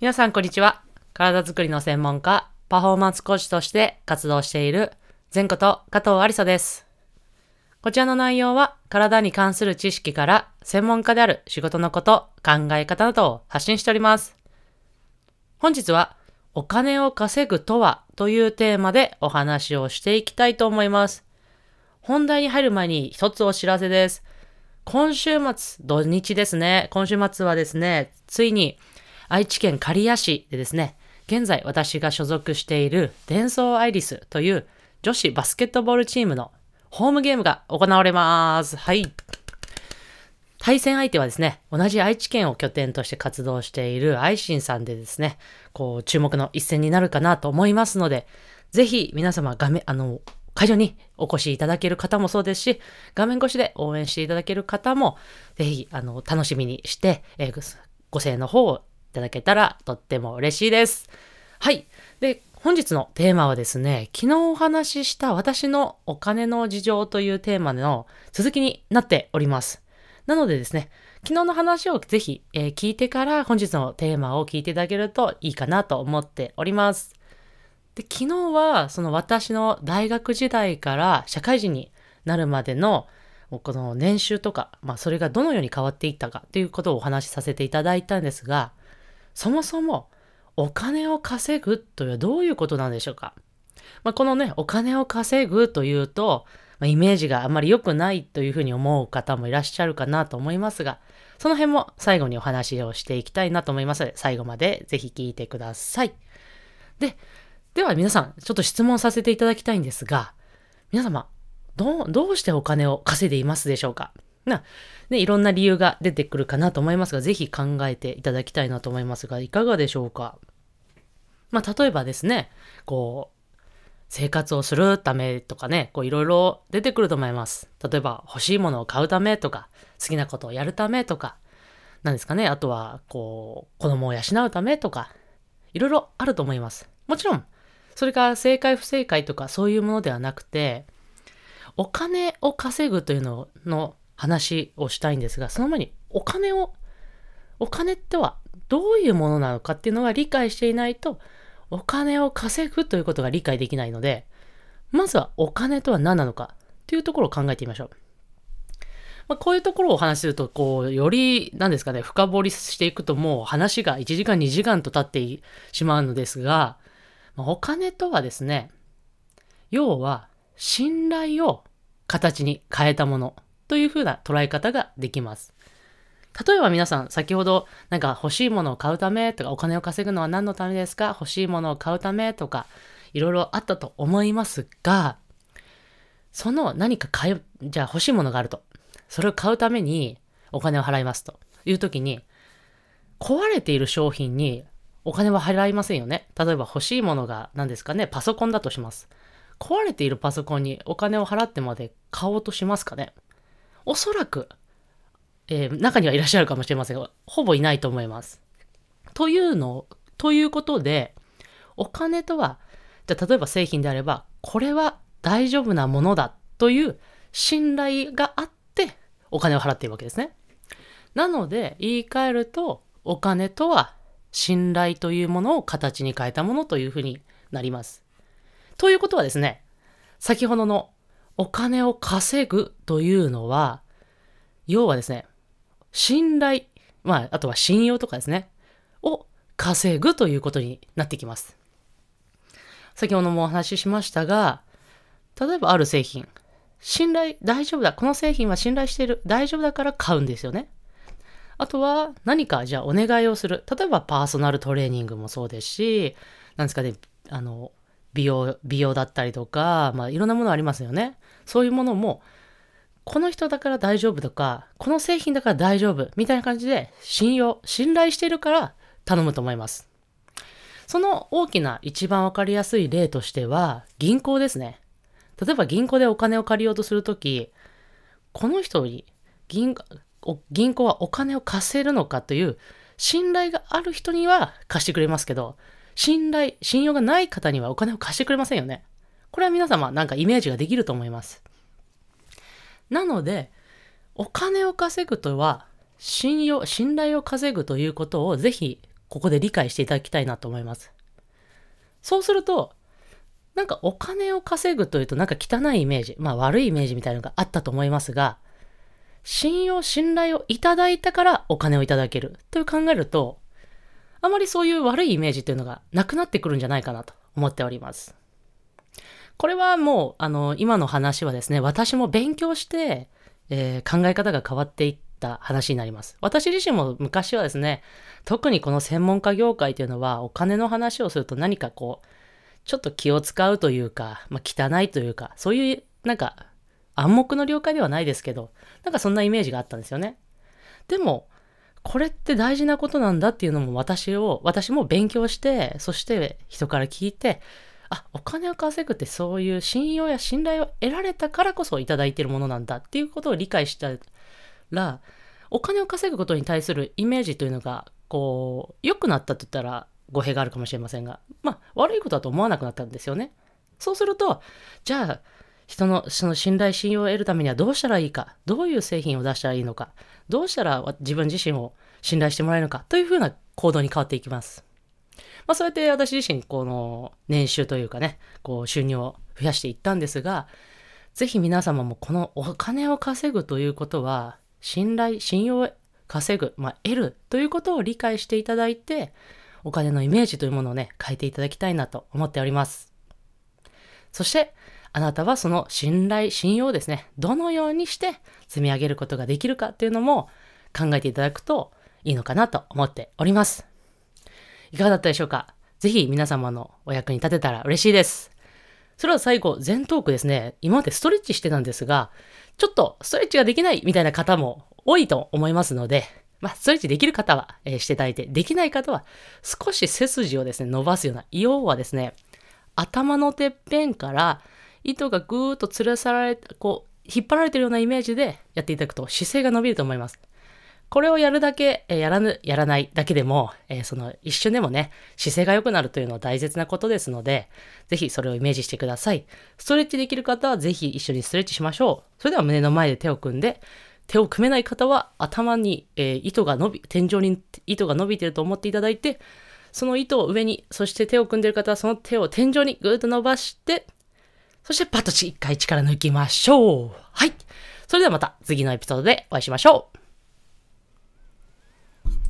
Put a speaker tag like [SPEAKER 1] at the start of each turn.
[SPEAKER 1] 皆さんこんにちは。体づくりの専門家、パフォーマンスコーチとして活動している前こと加藤ありさです。こちらの内容は体に関する知識から専門家である仕事のこと、考え方などを発信しております。本日はお金を稼ぐとはというテーマでお話をしていきたいと思います。本題に入る前に一つお知らせです。今週末、土日ですね。今週末はですね、ついに愛知県刈谷市でですね、現在私が所属しているデンソーアイリスという女子バスケットボールチームのホームゲームが行われます。はい。対戦相手はですね、同じ愛知県を拠点として活動している愛心さんでですね、こう注目の一戦になるかなと思いますので、ぜひ皆様画面、あの、会場にお越しいただける方もそうですし、画面越しで応援していただける方も、ぜひ、あの、楽しみにして、えーご声の方をただけたらとっても嬉しいです。はい。で、本日のテーマはですね、昨日お話しした私のお金の事情というテーマの続きになっております。なのでですね、昨日の話をぜひ、えー聞いてから本日のテーマを聞いていただけるといいかなと思っております。で、昨日はその私の大学時代から社会人になるまでのこの年収とか、まあそれがどのように変わっていったかということをお話しさせていただいたんですが、そもそもお金を稼ぐというのはどういうことなんでしょうか？まあ、このね、お金を稼ぐというと、まあ、イメージがあまり良くないというふうに思う方もいらっしゃるかなと思いますが、その辺も最後にお話をしていきたいなと思います。ので、最後までぜひ聞いてください。で、では皆さん、ちょっと質問させていただきたいんですが、皆様、どう、どうしてお金を稼いでいますでしょうか？な、ね、いろんな理由が出てくるかなと思いますが、ぜひ考えていただきたいなと思いますが、いかがでしょうか？まあ、例えばですね、こう、生活をするためとかね、こういろいろ出てくると思います。例えば欲しいものを買うためとか、好きなことをやるためとか、なんですかね、あとは、こう、子供を養うためとか、いろいろあると思います。もちろん、それが正解不正解とかそういうものではなくて、お金を稼ぐというのの話をしたいんですが、その前にお金を、お金ってはどういうものなのかっていうのが理解していないと、お金を稼ぐということが理解できないので、まずはお金とは何なのかというところを考えてみましょう。まあ、こういうところをお話しすると、こう、より、何ですかね、深掘りしていくともう話が1時間2時間と経ってしまうのですが、まあお金とはですね、要は信頼を形に変えたものというふうな捉え方ができます。例えば皆さん、先ほど、なんか欲しいものを買うためとか、お金を稼ぐのは何のためですか？欲しいものを買うためとか、いろいろあったと思いますが、その何か買う、じゃあ欲しいものがあると。それを買うためにお金を払いますという時に、壊れている商品にお金は払いませんよね。例えば欲しいものが何ですかね、パソコンだとします。壊れているパソコンにお金を払ってまで買おうとしますかね？おそらく、えー中にはいらっしゃるかもしれませんが、ほぼいないと思います。というの、ということで、お金とは、じゃ例えば製品であれば、これは大丈夫なものだという信頼があってお金を払っているわけですね。なので、言い換えると、お金とは信頼というものを形に変えたものというふうになります。ということはですね、先ほどのお金を稼ぐというのは、要はですね、信頼、まあ、あとは信用とかですね、を稼ぐということになってきます。先ほどもお話ししましたが、例えばある製品、信頼、大丈夫だ、この製品は信頼している、大丈夫だから買うんですよね。あとは何かじゃあお願いをする。例えばパーソナルトレーニングもそうですし、なんですかね、あの、美容、美容だったりとか、まあいろんなものありますよね。そういうものも、この人だから大丈夫とか、この製品だから大丈夫みたいな感じで信用、信頼しているから頼むと思います。その大きな一番わかりやすい例としては、銀行ですね。例えば銀行でお金を借りようとするとき、この人に銀銀行はお金を貸せるのかという信頼がある人には貸してくれますけど、信頼、信用がない方にはお金を貸してくれませんよね。これは皆様なんかイメージができると思います。なので、お金を稼ぐとは、信用、信頼を稼ぐということをぜひここで理解していただきたいなと思います。そうすると、なんかお金を稼ぐというとなんか汚いイメージ、まあ悪いイメージみたいなのがあったと思いますが、信用、信頼をいただいたからお金をいただけるという考えると、あまりそういう悪いイメージというのがなくなってくるんじゃないかなと思っております。これはもう、あの、今の話はですね、私も勉強して、えー、考え方が変わっていった話になります。私自身も昔はですね、特にこの専門家業界というのは、お金の話をすると何かこう、ちょっと気を使うというか、まあ、汚いというか、そういう、なんか、暗黙の了解ではないですけど、なんかそんなイメージがあったんですよね。でも、これって大事なことなんだっていうのも私を、私も勉強して、そして人から聞いて、あ、お金を稼ぐってそういう信用や信頼を得られたからこそいただいているものなんだっていうことを理解したら、お金を稼ぐことに対するイメージというのが、こう、良くなったと言ったら語弊があるかもしれませんが、まあ、悪いことだと思わなくなったんですよね。そうすると、じゃあ、人のその信頼、信用を得るためにはどうしたらいいか、どういう製品を出したらいいのか、どうしたら自分自身を信頼してもらえるのかというふうな行動に変わっていきます。まあ、そうやって私自身、この年収というかね、こう収入を増やしていったんですが、ぜひ皆様もこのお金を稼ぐということは、信頼、信用を稼ぐ、まあ、得るということを理解していただいて、お金のイメージというものをね、変えていただきたいなと思っております。そして、あなたはその信頼、信用ですね、どのようにして積み上げることができるかっていうのも考えていただくといいのかなと思っております。いかがだったでしょうか？ぜひ皆様のお役に立てたら嬉しいです。それでは最後、全トークですね。今までストレッチしてたんですが、ちょっとストレッチができないみたいな方も多いと思いますので、まあ、ストレッチできる方は、えー、していただいて、できない方は、少し背筋をですね、伸ばすような、要はですね、頭のてっぺんから糸がぐーっと吊るされ、こう、引っ張られてるようなイメージでやっていただくと姿勢が伸びると思います。これをやるだけ、えー、やらぬ、やらないだけでも、えー、その一瞬でもね、姿勢が良くなるというのは大切なことですので、ぜひそれをイメージしてください。ストレッチできる方はぜひ一緒にストレッチしましょう。それでは胸の前で手を組んで、手を組めない方は頭に、えー、糸が伸び、天井に糸が伸びてると思っていただいて、その糸を上に、そして手を組んでる方はその手を天井にぐーっと伸ばして、そしてパッと一回力抜きましょう。はい。それではまた次のエピソードでお会いしましょう。